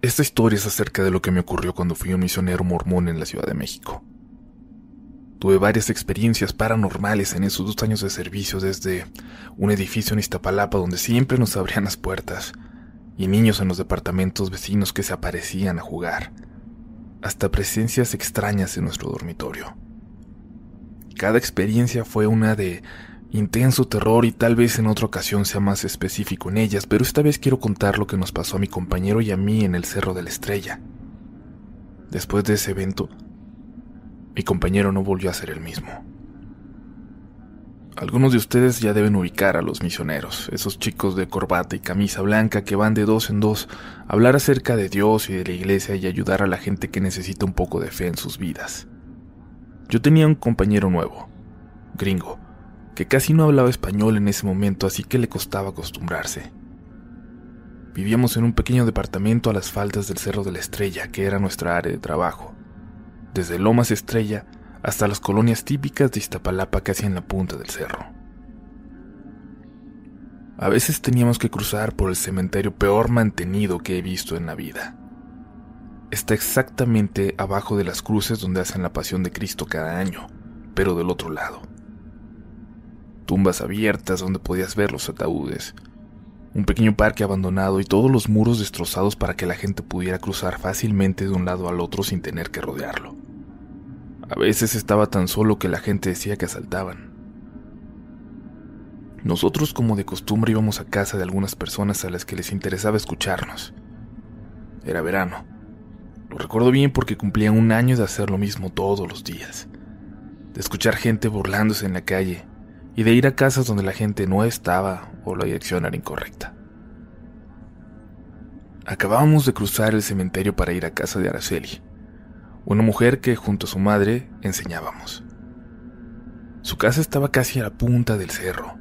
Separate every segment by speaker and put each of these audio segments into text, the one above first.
Speaker 1: Esta historia es acerca de lo que me ocurrió cuando fui un misionero mormón en la Ciudad de México. Tuve varias experiencias paranormales en esos dos años de servicio desde un edificio en Iztapalapa donde siempre nos abrían las puertas y niños en los departamentos vecinos que se aparecían a jugar, hasta presencias extrañas en nuestro dormitorio. Cada experiencia fue una de intenso terror y tal vez en otra ocasión sea más específico en ellas, pero esta vez quiero contar lo que nos pasó a mi compañero y a mí en el Cerro de la Estrella. Después de ese evento, mi compañero no volvió a ser el mismo. Algunos de ustedes ya deben ubicar a los misioneros, esos chicos de corbata y camisa blanca que van de dos en dos a hablar acerca de Dios y de la iglesia y ayudar a la gente que necesita un poco de fe en sus vidas. Yo tenía un compañero nuevo, gringo, que casi no hablaba español en ese momento, así que le costaba acostumbrarse. Vivíamos en un pequeño departamento a las faldas del Cerro de la Estrella, que era nuestra área de trabajo desde Lomas Estrella hasta las colonias típicas de Iztapalapa casi en la punta del cerro. A veces teníamos que cruzar por el cementerio peor mantenido que he visto en la vida. Está exactamente abajo de las cruces donde hacen la pasión de Cristo cada año, pero del otro lado. Tumbas abiertas donde podías ver los ataúdes, un pequeño parque abandonado y todos los muros destrozados para que la gente pudiera cruzar fácilmente de un lado al otro sin tener que rodearlo. A veces estaba tan solo que la gente decía que asaltaban. Nosotros como de costumbre íbamos a casa de algunas personas a las que les interesaba escucharnos. Era verano. Lo recuerdo bien porque cumplían un año de hacer lo mismo todos los días. De escuchar gente burlándose en la calle y de ir a casas donde la gente no estaba o la dirección era incorrecta. Acabábamos de cruzar el cementerio para ir a casa de Araceli, una mujer que junto a su madre enseñábamos. Su casa estaba casi a la punta del cerro,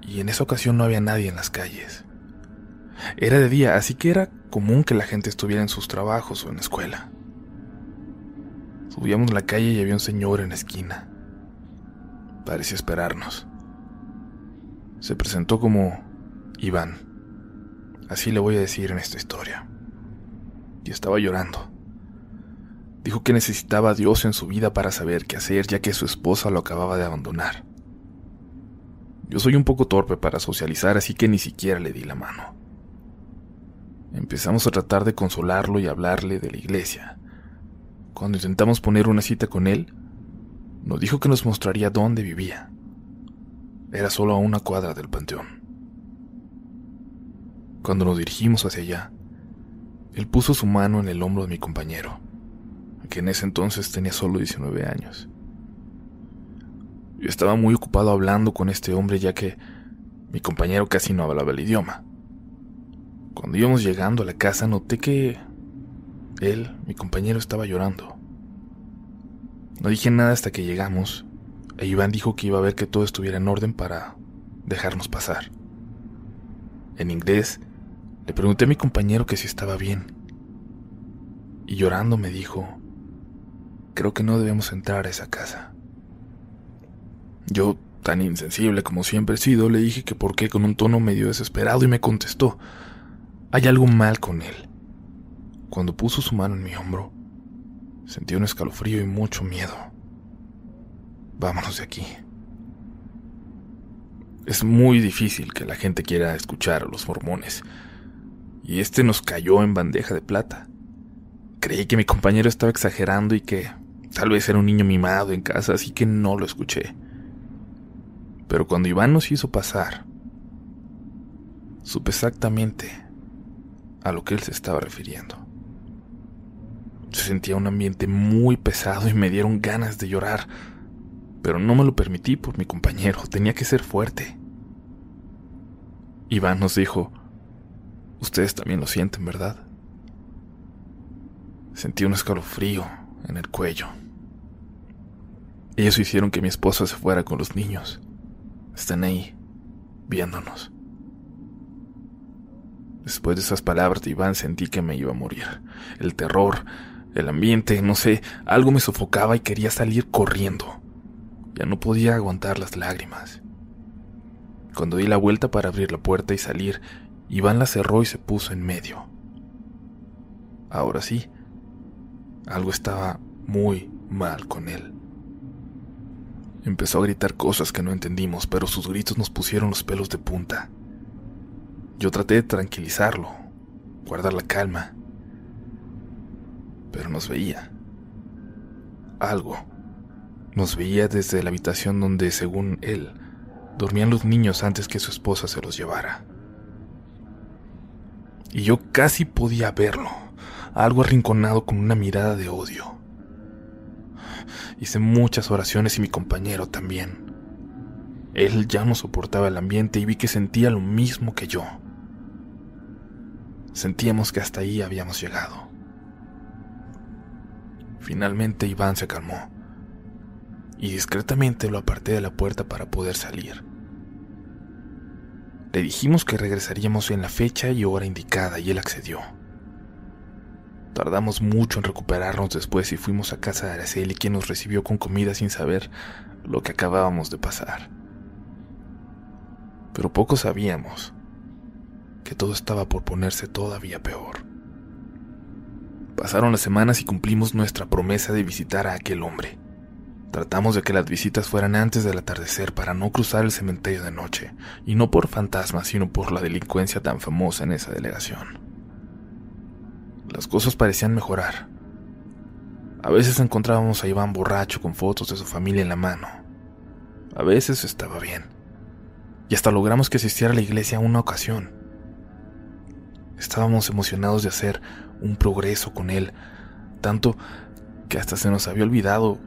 Speaker 1: y en esa ocasión no había nadie en las calles. Era de día, así que era común que la gente estuviera en sus trabajos o en la escuela. Subíamos la calle y había un señor en la esquina. Parecía esperarnos. Se presentó como Iván. Así le voy a decir en esta historia. Y estaba llorando. Dijo que necesitaba a Dios en su vida para saber qué hacer, ya que su esposa lo acababa de abandonar. Yo soy un poco torpe para socializar, así que ni siquiera le di la mano. Empezamos a tratar de consolarlo y hablarle de la iglesia. Cuando intentamos poner una cita con él, nos dijo que nos mostraría dónde vivía. Era solo a una cuadra del panteón. Cuando nos dirigimos hacia allá, él puso su mano en el hombro de mi compañero, que en ese entonces tenía solo 19 años. Yo estaba muy ocupado hablando con este hombre ya que mi compañero casi no hablaba el idioma. Cuando íbamos llegando a la casa noté que él, mi compañero, estaba llorando. No dije nada hasta que llegamos e Iván dijo que iba a ver que todo estuviera en orden para dejarnos pasar. En inglés, le pregunté a mi compañero que si estaba bien. Y llorando me dijo, creo que no debemos entrar a esa casa. Yo, tan insensible como siempre he sido, le dije que por qué con un tono medio desesperado y me contestó, hay algo mal con él. Cuando puso su mano en mi hombro, sentí un escalofrío y mucho miedo. Vámonos de aquí. Es muy difícil que la gente quiera escuchar a los mormones. Y este nos cayó en bandeja de plata. Creí que mi compañero estaba exagerando y que tal vez era un niño mimado en casa, así que no lo escuché. Pero cuando Iván nos hizo pasar, supe exactamente a lo que él se estaba refiriendo. Se sentía un ambiente muy pesado y me dieron ganas de llorar pero no me lo permití por mi compañero, tenía que ser fuerte. Iván nos dijo, ustedes también lo sienten, ¿verdad? Sentí un escalofrío en el cuello. Ellos hicieron que mi esposa se fuera con los niños. Están ahí, viéndonos. Después de esas palabras de Iván sentí que me iba a morir. El terror, el ambiente, no sé, algo me sofocaba y quería salir corriendo. Ya no podía aguantar las lágrimas. Cuando di la vuelta para abrir la puerta y salir, Iván la cerró y se puso en medio. Ahora sí, algo estaba muy mal con él. Empezó a gritar cosas que no entendimos, pero sus gritos nos pusieron los pelos de punta. Yo traté de tranquilizarlo, guardar la calma, pero nos veía. Algo. Nos veía desde la habitación donde, según él, dormían los niños antes que su esposa se los llevara. Y yo casi podía verlo, algo arrinconado con una mirada de odio. Hice muchas oraciones y mi compañero también. Él ya no soportaba el ambiente y vi que sentía lo mismo que yo. Sentíamos que hasta ahí habíamos llegado. Finalmente Iván se calmó y discretamente lo aparté de la puerta para poder salir. Le dijimos que regresaríamos en la fecha y hora indicada y él accedió. Tardamos mucho en recuperarnos después y fuimos a casa de Araceli, quien nos recibió con comida sin saber lo que acabábamos de pasar. Pero poco sabíamos que todo estaba por ponerse todavía peor. Pasaron las semanas y cumplimos nuestra promesa de visitar a aquel hombre. Tratamos de que las visitas fueran antes del atardecer para no cruzar el cementerio de noche, y no por fantasmas, sino por la delincuencia tan famosa en esa delegación. Las cosas parecían mejorar. A veces encontrábamos a Iván borracho con fotos de su familia en la mano. A veces estaba bien. Y hasta logramos que asistiera a la iglesia una ocasión. Estábamos emocionados de hacer un progreso con él, tanto que hasta se nos había olvidado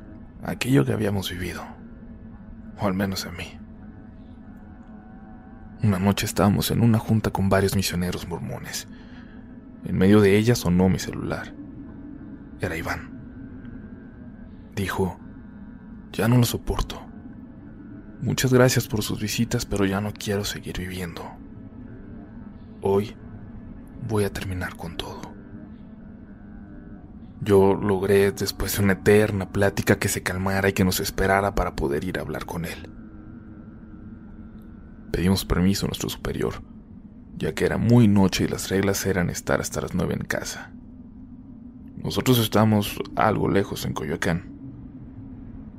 Speaker 1: aquello que habíamos vivido, o al menos a mí. Una noche estábamos en una junta con varios misioneros mormones en medio de ella sonó mi celular. Era Iván. Dijo, ya no lo soporto. Muchas gracias por sus visitas, pero ya no quiero seguir viviendo. Hoy voy a terminar con todo. Yo logré, después de una eterna plática, que se calmara y que nos esperara para poder ir a hablar con él. Pedimos permiso a nuestro superior ya que era muy noche y las reglas eran estar hasta las nueve en casa. Nosotros estábamos algo lejos en Coyoacán,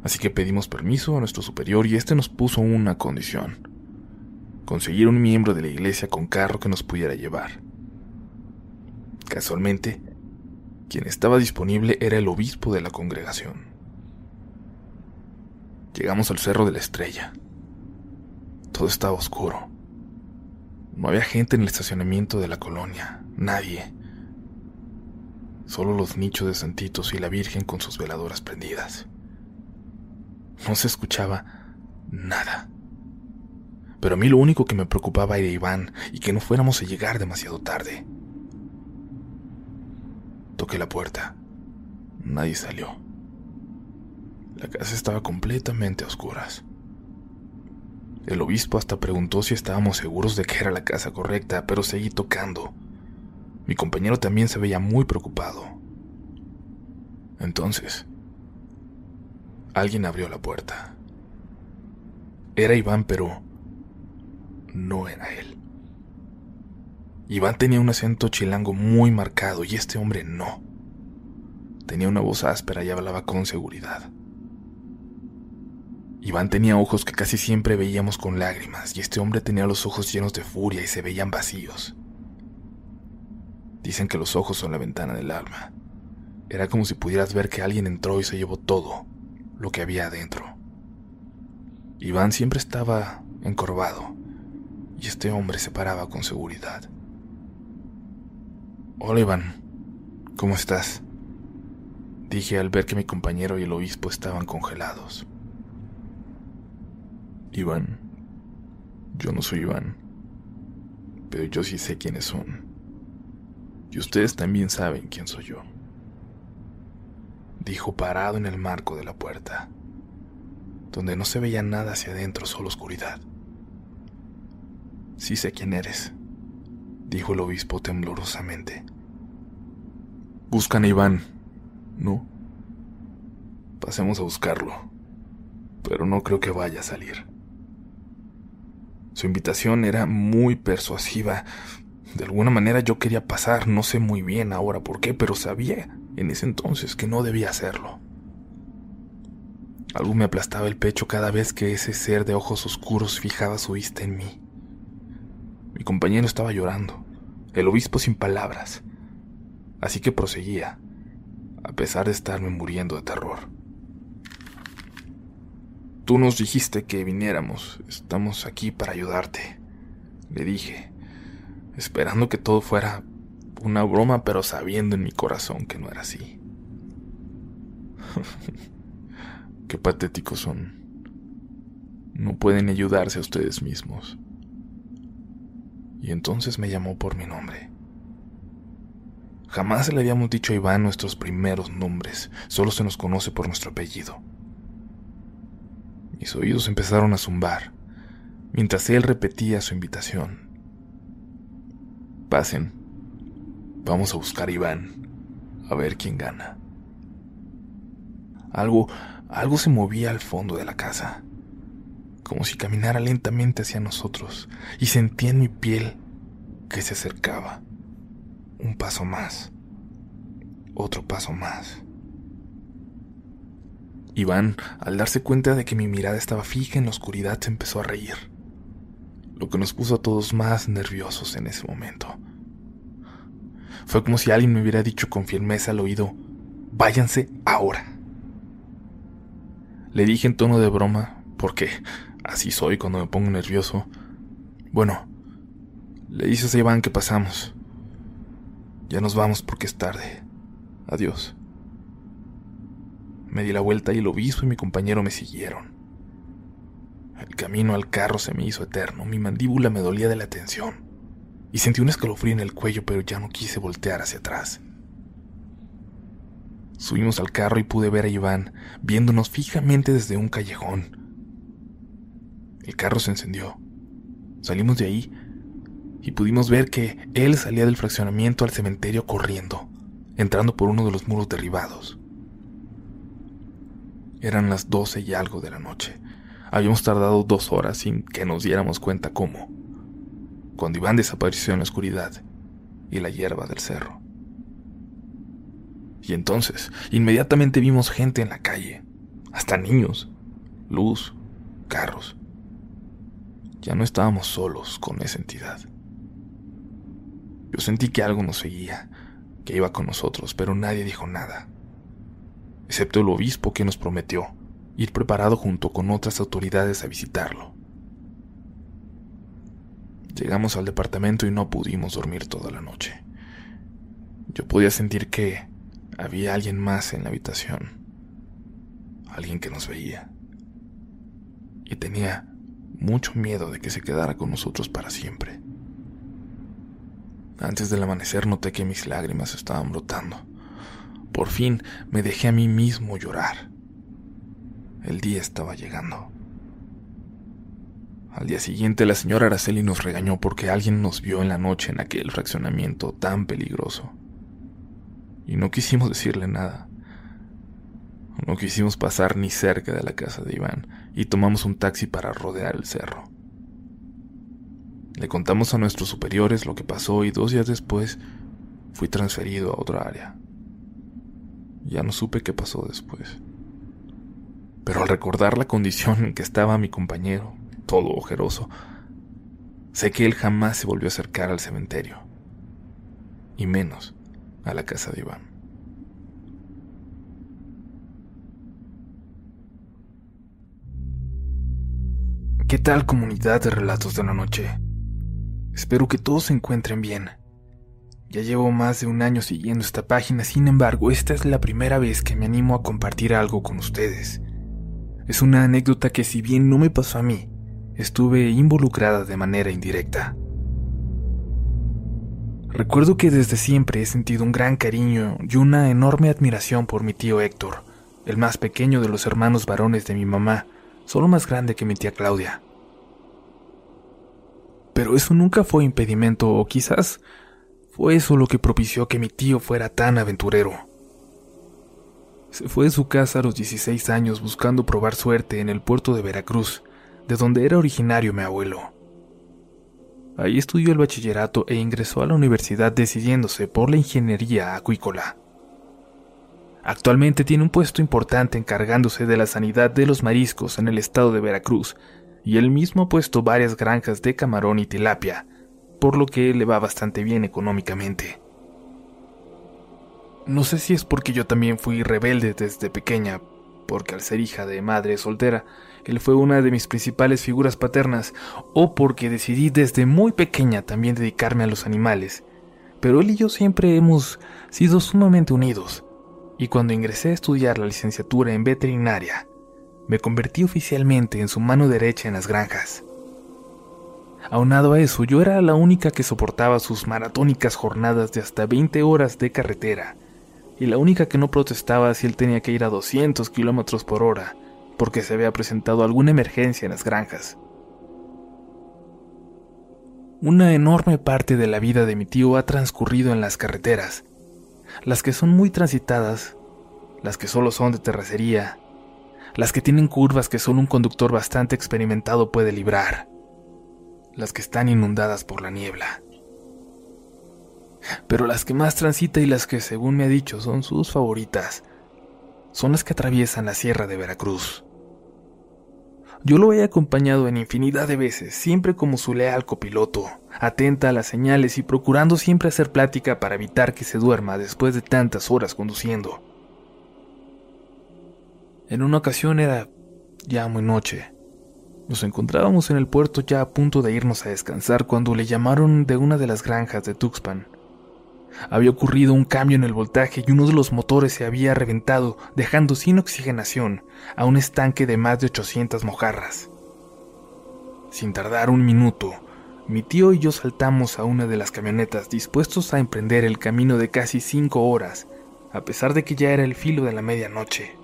Speaker 1: así que pedimos permiso a nuestro superior y este nos puso una condición, conseguir un miembro de la iglesia con carro que nos pudiera llevar. Casualmente, quien estaba disponible era el obispo de la congregación. Llegamos al Cerro de la Estrella. Todo estaba oscuro. No había gente en el estacionamiento de la colonia, nadie. Solo los nichos de santitos y la Virgen con sus veladoras prendidas. No se escuchaba nada. Pero a mí lo único que me preocupaba era Iván y que no fuéramos a llegar demasiado tarde. Toqué la puerta. Nadie salió. La casa estaba completamente a oscuras. El obispo hasta preguntó si estábamos seguros de que era la casa correcta, pero seguí tocando. Mi compañero también se veía muy preocupado. Entonces, alguien abrió la puerta. Era Iván, pero no era él. Iván tenía un acento chilango muy marcado y este hombre no. Tenía una voz áspera y hablaba con seguridad. Iván tenía ojos que casi siempre veíamos con lágrimas y este hombre tenía los ojos llenos de furia y se veían vacíos. Dicen que los ojos son la ventana del alma. Era como si pudieras ver que alguien entró y se llevó todo lo que había adentro. Iván siempre estaba encorvado y este hombre se paraba con seguridad. Hola Iván, ¿cómo estás? Dije al ver que mi compañero y el obispo estaban congelados. Iván. Yo no soy Iván. Pero yo sí sé quiénes son. Y ustedes también saben quién soy yo. Dijo parado en el marco de la puerta, donde no se veía nada hacia adentro, solo oscuridad. Sí sé quién eres, dijo el obispo temblorosamente. Buscan a Iván, ¿no? Pasemos a buscarlo, pero no creo que vaya a salir. Su invitación era muy persuasiva, De alguna manera yo quería pasar, no sé muy bien ahora por qué, pero sabía en ese entonces que no debía hacerlo. Algo me aplastaba el pecho cada vez que ese ser de ojos oscuros fijaba su vista en mí. Mi compañero estaba llorando, el obispo sin palabras, así que proseguía, a pesar de estarme muriendo de terror. Tú nos dijiste que viniéramos, estamos aquí para ayudarte, le dije, esperando que todo fuera una broma, pero sabiendo en mi corazón que no era así. Qué patéticos son. No pueden ayudarse a ustedes mismos. Y entonces me llamó por mi nombre. Jamás le habíamos dicho a Iván nuestros primeros nombres, solo se nos conoce por nuestro apellido. Mis oídos empezaron a zumbar, mientras él repetía su invitación. Pasen, vamos a buscar a Iván, a ver quién gana. Algo, algo se movía al fondo de la casa, como si caminara lentamente hacia nosotros, y sentía en mi piel que se acercaba. Un paso más, otro paso más. Iván, al darse cuenta de que mi mirada estaba fija en la oscuridad, se empezó a reír lo que nos puso a todos más nerviosos en ese momento. Fue como si alguien me hubiera dicho con firmeza al oído, váyanse ahora. Le dije en tono de broma, porque así soy cuando me pongo nervioso. Bueno, le dices a Iván que pasamos. Ya nos vamos porque es tarde. Adiós. Me di la vuelta y el obispo y mi compañero me siguieron. El camino al carro se me hizo eterno, mi mandíbula me dolía de la tensión y sentí un escalofrío en el cuello, pero ya no quise voltear hacia atrás. Subimos al carro y pude ver a Iván viéndonos fijamente desde un callejón. El carro se encendió. Salimos de ahí y pudimos ver que él salía del fraccionamiento al cementerio corriendo, entrando por uno de los muros derribados. Eran las doce y algo de la noche. Habíamos tardado dos horas sin que nos diéramos cuenta cómo, cuando Iván desapareció en la oscuridad y la hierba del cerro. Y entonces, inmediatamente vimos gente en la calle, hasta niños, luz, carros. Ya no estábamos solos con esa entidad. Yo sentí que algo nos seguía, que iba con nosotros, pero nadie dijo nada, excepto el obispo que nos prometió ir preparado junto con otras autoridades a visitarlo. Llegamos al departamento y no pudimos dormir toda la noche. Yo podía sentir que había alguien más en la habitación, alguien que nos veía, y tenía mucho miedo de que se quedara con nosotros para siempre. Antes del amanecer noté que mis lágrimas estaban brotando. Por fin me dejé a mí mismo llorar. El día estaba llegando. Al día siguiente la señora Araceli nos regañó porque alguien nos vio en la noche en aquel fraccionamiento tan peligroso. Y no quisimos decirle nada. No quisimos pasar ni cerca de la casa de Iván y tomamos un taxi para rodear el cerro. Le contamos a nuestros superiores lo que pasó y dos días después fui transferido a otra área. Ya no supe qué pasó después pero al recordar la condición en que estaba mi compañero, todo ojeroso, sé que él jamás se volvió a acercar al cementerio, y menos a la casa de Iván. ¿Qué tal comunidad de relatos de la noche? Espero que todos se encuentren bien. Ya llevo más de un año siguiendo esta página, sin embargo, esta es la primera vez que me animo a compartir algo con ustedes. Es una anécdota que si bien no me pasó a mí, estuve involucrada de manera indirecta. Recuerdo que desde siempre he sentido un gran cariño y una enorme admiración por mi tío Héctor, el más pequeño de los hermanos varones de mi mamá, solo más grande que mi tía Claudia. Pero eso nunca fue impedimento o quizás fue eso lo que propició que mi tío fuera tan aventurero. Se fue de su casa a los 16 años buscando probar suerte en el puerto de Veracruz, de donde era originario mi abuelo. Ahí estudió el bachillerato e ingresó a la universidad decidiéndose por la ingeniería acuícola. Actualmente tiene un puesto importante encargándose de la sanidad de los mariscos en el estado de Veracruz, y él mismo ha puesto varias granjas de camarón y tilapia, por lo que le va bastante bien económicamente. No sé si es porque yo también fui rebelde desde pequeña, porque al ser hija de madre soltera, él fue una de mis principales figuras paternas, o porque decidí desde muy pequeña también dedicarme a los animales. Pero él y yo siempre hemos sido sumamente unidos y cuando ingresé a estudiar la licenciatura en veterinaria, me convertí oficialmente en su mano derecha en las granjas. Aunado a eso, yo era la única que soportaba sus maratónicas jornadas de hasta 20 horas de carretera, y la única que no protestaba si él tenía que ir a 200 kilómetros por hora, porque se había presentado alguna emergencia en las granjas. Una enorme parte de la vida de mi tío ha transcurrido en las carreteras, las que son muy transitadas, las que solo son de terracería, las que tienen curvas que solo un conductor bastante experimentado puede librar, las que están inundadas por la niebla. Pero las que más transita y las que, según me ha dicho, son sus favoritas, son las que atraviesan la sierra de Veracruz. Yo lo he acompañado en infinidad de veces, siempre como su leal copiloto, atenta a las señales y procurando siempre hacer plática para evitar que se duerma después de tantas horas conduciendo. En una ocasión era ya muy noche. Nos encontrábamos en el puerto ya a punto de irnos a descansar cuando le llamaron de una de las granjas de Tuxpan. Había ocurrido un cambio en el voltaje y uno de los motores se había reventado, dejando sin oxigenación a un estanque de más de 800 mojarras. Sin tardar un minuto, mi tío y yo saltamos a una de las camionetas dispuestos a emprender el camino de casi cinco horas, a pesar de que ya era el filo de la medianoche.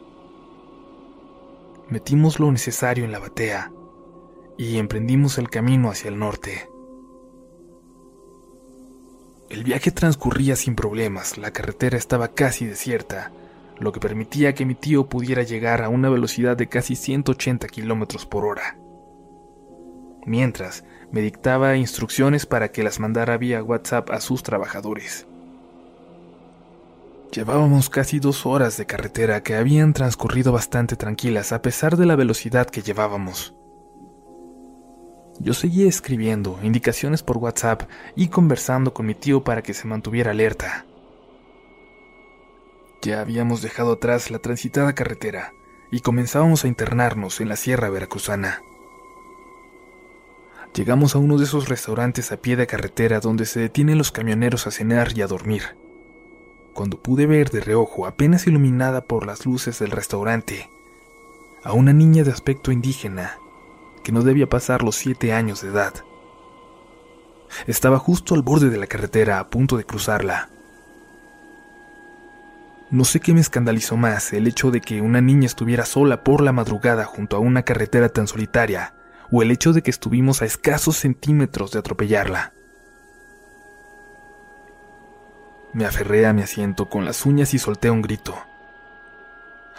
Speaker 1: Metimos lo necesario en la batea y emprendimos el camino hacia el norte. El viaje transcurría sin problemas, la carretera estaba casi desierta, lo que permitía que mi tío pudiera llegar a una velocidad de casi 180 kilómetros por hora. Mientras, me dictaba instrucciones para que las mandara vía WhatsApp a sus trabajadores. Llevábamos casi dos horas de carretera que habían transcurrido bastante tranquilas a pesar de la velocidad que llevábamos. Yo seguía escribiendo indicaciones por WhatsApp y conversando con mi tío para que se mantuviera alerta. Ya habíamos dejado atrás la transitada carretera y comenzábamos a internarnos en la sierra veracruzana. Llegamos a uno de esos restaurantes a pie de carretera donde se detienen los camioneros a cenar y a dormir. Cuando pude ver de reojo, apenas iluminada por las luces del restaurante, a una niña de aspecto indígena que no debía pasar los siete años de edad. Estaba justo al borde de la carretera, a punto de cruzarla. No sé qué me escandalizó más, el hecho de que una niña estuviera sola por la madrugada junto a una carretera tan solitaria, o el hecho de que estuvimos a escasos centímetros de atropellarla. Me aferré a mi asiento con las uñas y solté un grito.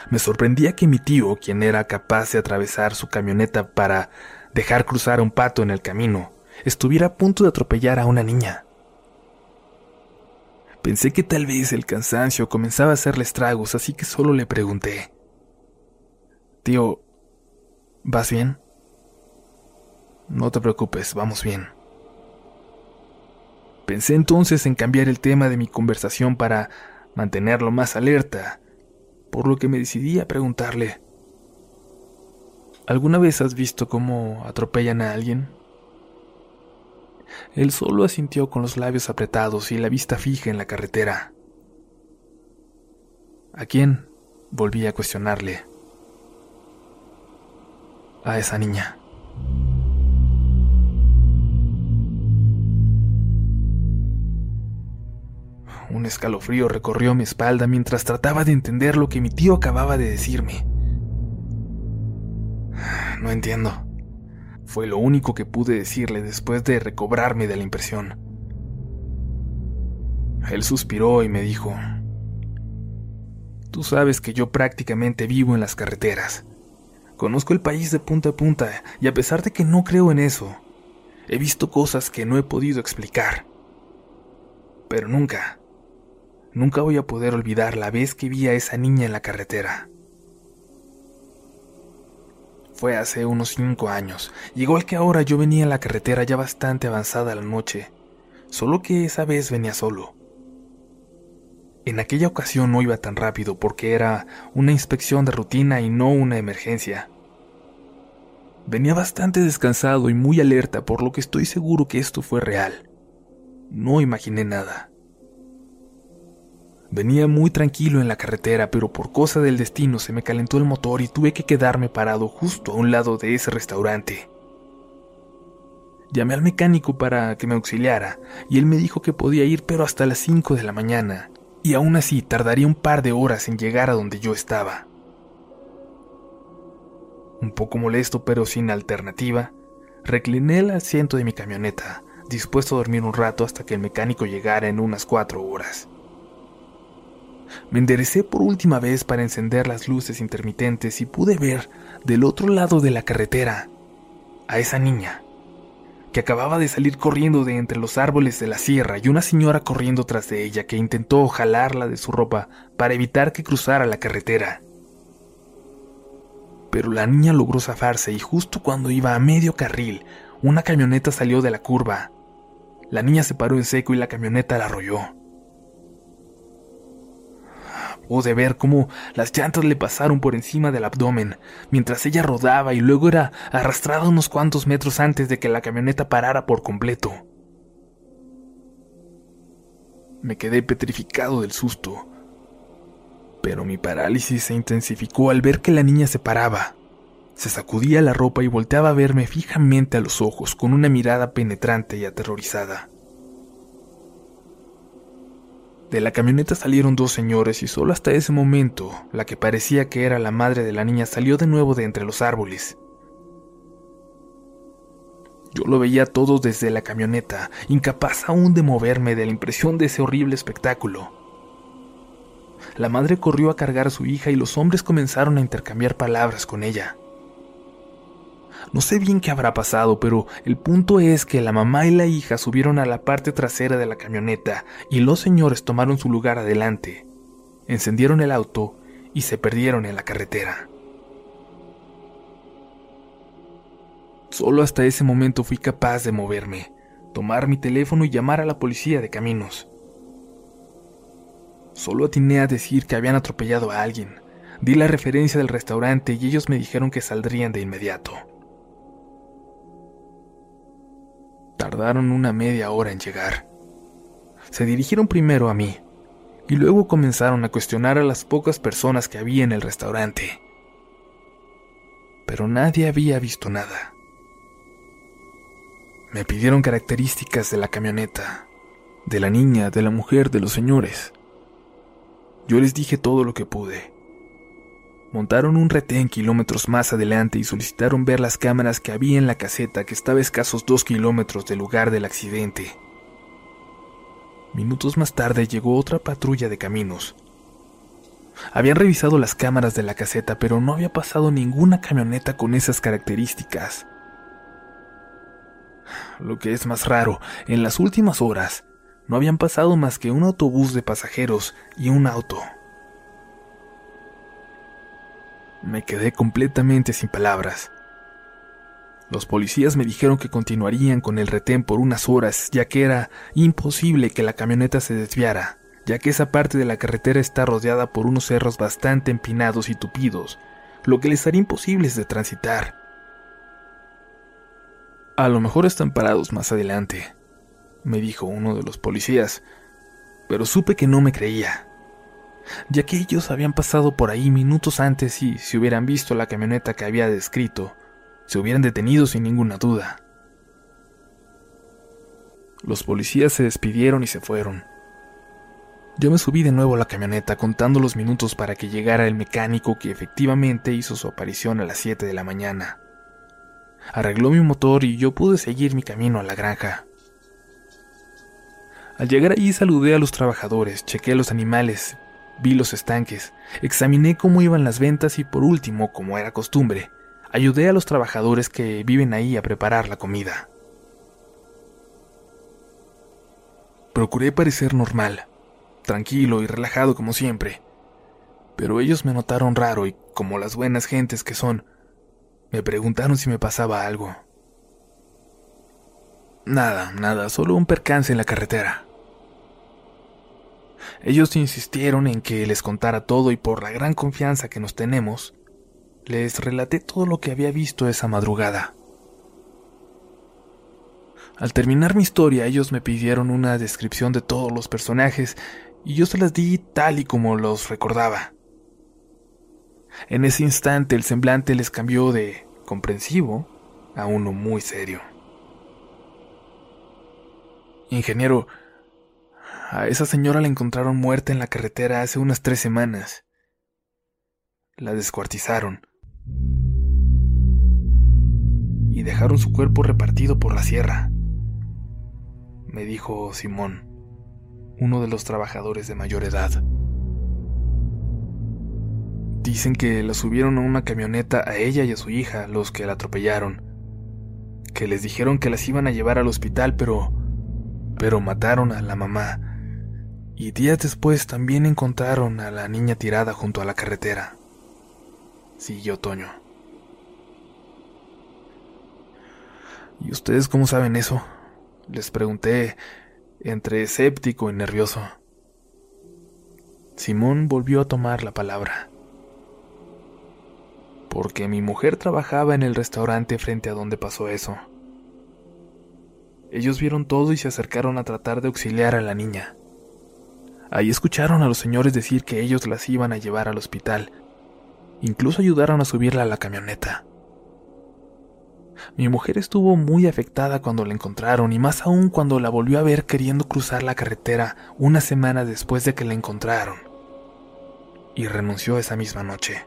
Speaker 1: Me sorprendía que mi tío, quien era capaz de atravesar su camioneta para dejar cruzar a un pato en el camino, estuviera a punto de atropellar a una niña. Pensé que tal vez el cansancio comenzaba a hacerle estragos, así que solo le pregunté, Tío, ¿vas bien? No te preocupes, vamos bien. Pensé entonces en cambiar el tema de mi conversación para mantenerlo más alerta por lo que me decidí a preguntarle, ¿Alguna vez has visto cómo atropellan a alguien? Él solo asintió con los labios apretados y la vista fija en la carretera. ¿A quién? Volví a cuestionarle. A esa niña. Un escalofrío recorrió mi espalda mientras trataba de entender lo que mi tío acababa de decirme. No entiendo. Fue lo único que pude decirle después de recobrarme de la impresión. Él suspiró y me dijo, Tú sabes que yo prácticamente vivo en las carreteras. Conozco el país de punta a punta y a pesar de que no creo en eso, he visto cosas que no he podido explicar. Pero nunca, nunca voy a poder olvidar la vez que vi a esa niña en la carretera. Fue hace unos cinco años, igual que ahora yo venía en la carretera ya bastante avanzada la noche, solo que esa vez venía solo. En aquella ocasión no iba tan rápido porque era una inspección de rutina y no una emergencia. Venía bastante descansado y muy alerta, por lo que estoy seguro que esto fue real. No imaginé nada. Venía muy tranquilo en la carretera, pero por cosa del destino se me calentó el motor y tuve que quedarme parado justo a un lado de ese restaurante. Llamé al mecánico para que me auxiliara y él me dijo que podía ir pero hasta las 5 de la mañana y aún así tardaría un par de horas en llegar a donde yo estaba. Un poco molesto pero sin alternativa, recliné el asiento de mi camioneta, dispuesto a dormir un rato hasta que el mecánico llegara en unas cuatro horas. Me enderecé por última vez para encender las luces intermitentes y pude ver del otro lado de la carretera a esa niña, que acababa de salir corriendo de entre los árboles de la sierra y una señora corriendo tras de ella que intentó jalarla de su ropa para evitar que cruzara la carretera. Pero la niña logró zafarse y justo cuando iba a medio carril, una camioneta salió de la curva. La niña se paró en seco y la camioneta la arrolló o de ver cómo las llantas le pasaron por encima del abdomen, mientras ella rodaba y luego era arrastrada unos cuantos metros antes de que la camioneta parara por completo. Me quedé petrificado del susto, pero mi parálisis se intensificó al ver que la niña se paraba. Se sacudía la ropa y volteaba a verme fijamente a los ojos con una mirada penetrante y aterrorizada. De la camioneta salieron dos señores y solo hasta ese momento la que parecía que era la madre de la niña salió de nuevo de entre los árboles. Yo lo veía todo desde la camioneta, incapaz aún de moverme de la impresión de ese horrible espectáculo. La madre corrió a cargar a su hija y los hombres comenzaron a intercambiar palabras con ella. No sé bien qué habrá pasado, pero el punto es que la mamá y la hija subieron a la parte trasera de la camioneta y los señores tomaron su lugar adelante, encendieron el auto y se perdieron en la carretera. Solo hasta ese momento fui capaz de moverme, tomar mi teléfono y llamar a la policía de caminos. Solo atiné a decir que habían atropellado a alguien. Di la referencia del restaurante y ellos me dijeron que saldrían de inmediato. Tardaron una media hora en llegar. Se dirigieron primero a mí y luego comenzaron a cuestionar a las pocas personas que había en el restaurante. Pero nadie había visto nada. Me pidieron características de la camioneta, de la niña, de la mujer, de los señores. Yo les dije todo lo que pude Montaron un retén kilómetros más adelante y solicitaron ver las cámaras que había en la caseta que estaba a escasos dos kilómetros del lugar del accidente. Minutos más tarde llegó otra patrulla de caminos. Habían revisado las cámaras de la caseta, pero no había pasado ninguna camioneta con esas características. Lo que es más raro, en las últimas horas no habían pasado más que un autobús de pasajeros y un auto. Me quedé completamente sin palabras. Los policías me dijeron que continuarían con el retén por unas horas, ya que era imposible que la camioneta se desviara, ya que esa parte de la carretera está rodeada por unos cerros bastante empinados y tupidos, lo que les haría imposibles de transitar. A lo mejor están parados más adelante, me dijo uno de los policías, pero supe que no me creía ya que ellos habían pasado por ahí minutos antes y, si hubieran visto la camioneta que había descrito, se hubieran detenido sin ninguna duda. Los policías se despidieron y se fueron. Yo me subí de nuevo a la camioneta contando los minutos para que llegara el mecánico que efectivamente hizo su aparición a las 7 de la mañana. Arregló mi motor y yo pude seguir mi camino a la granja. Al llegar allí saludé a los trabajadores, chequé los animales, Vi los estanques, examiné cómo iban las ventas y por último, como era costumbre, ayudé a los trabajadores que viven ahí a preparar la comida. Procuré parecer normal, tranquilo y relajado como siempre, pero ellos me notaron raro y, como las buenas gentes que son, me preguntaron si me pasaba algo. Nada, nada, solo un percance en la carretera. Ellos insistieron en que les contara todo y por la gran confianza que nos tenemos, les relaté todo lo que había visto esa madrugada. Al terminar mi historia, ellos me pidieron una descripción de todos los personajes y yo se las di tal y como los recordaba. En ese instante el semblante les cambió de comprensivo a uno muy serio. Ingeniero, a esa señora la encontraron muerta en la carretera hace unas tres semanas. La descuartizaron. Y dejaron su cuerpo repartido por la sierra. Me dijo Simón, uno de los trabajadores de mayor edad. Dicen que la subieron a una camioneta a ella y a su hija, los que la atropellaron. Que les dijeron que las iban a llevar al hospital, pero... pero mataron a la mamá. Y días después también encontraron a la niña tirada junto a la carretera. Siguió Toño. ¿Y ustedes cómo saben eso? Les pregunté, entre escéptico y nervioso. Simón volvió a tomar la palabra porque mi mujer trabajaba en el restaurante frente a donde pasó eso. Ellos vieron todo y se acercaron a tratar de auxiliar a la niña. Ahí escucharon a los señores decir que ellos las iban a llevar al hospital. Incluso ayudaron a subirla a la camioneta. Mi mujer estuvo muy afectada cuando la encontraron y más aún cuando la volvió a ver queriendo cruzar la carretera una semana después de que la encontraron. Y renunció esa misma noche.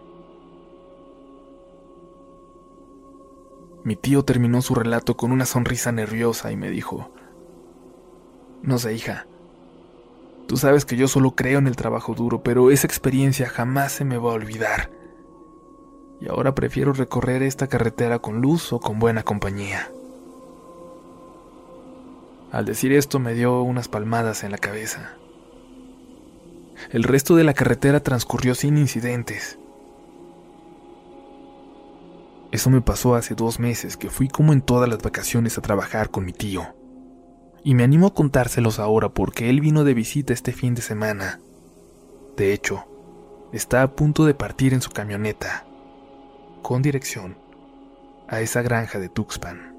Speaker 1: Mi tío terminó su relato con una sonrisa nerviosa y me dijo, No sé, hija, tú sabes que yo solo creo en el trabajo duro, pero esa experiencia jamás se me va a olvidar. Y ahora prefiero recorrer esta carretera con luz o con buena compañía. Al decir esto me dio unas palmadas en la cabeza. El resto de la carretera transcurrió sin incidentes. Eso me pasó hace dos meses que fui como en todas las vacaciones a trabajar con mi tío. Y me animo a contárselos ahora porque él vino de visita este fin de semana. De hecho, está a punto de partir en su camioneta, con dirección a esa granja de Tuxpan.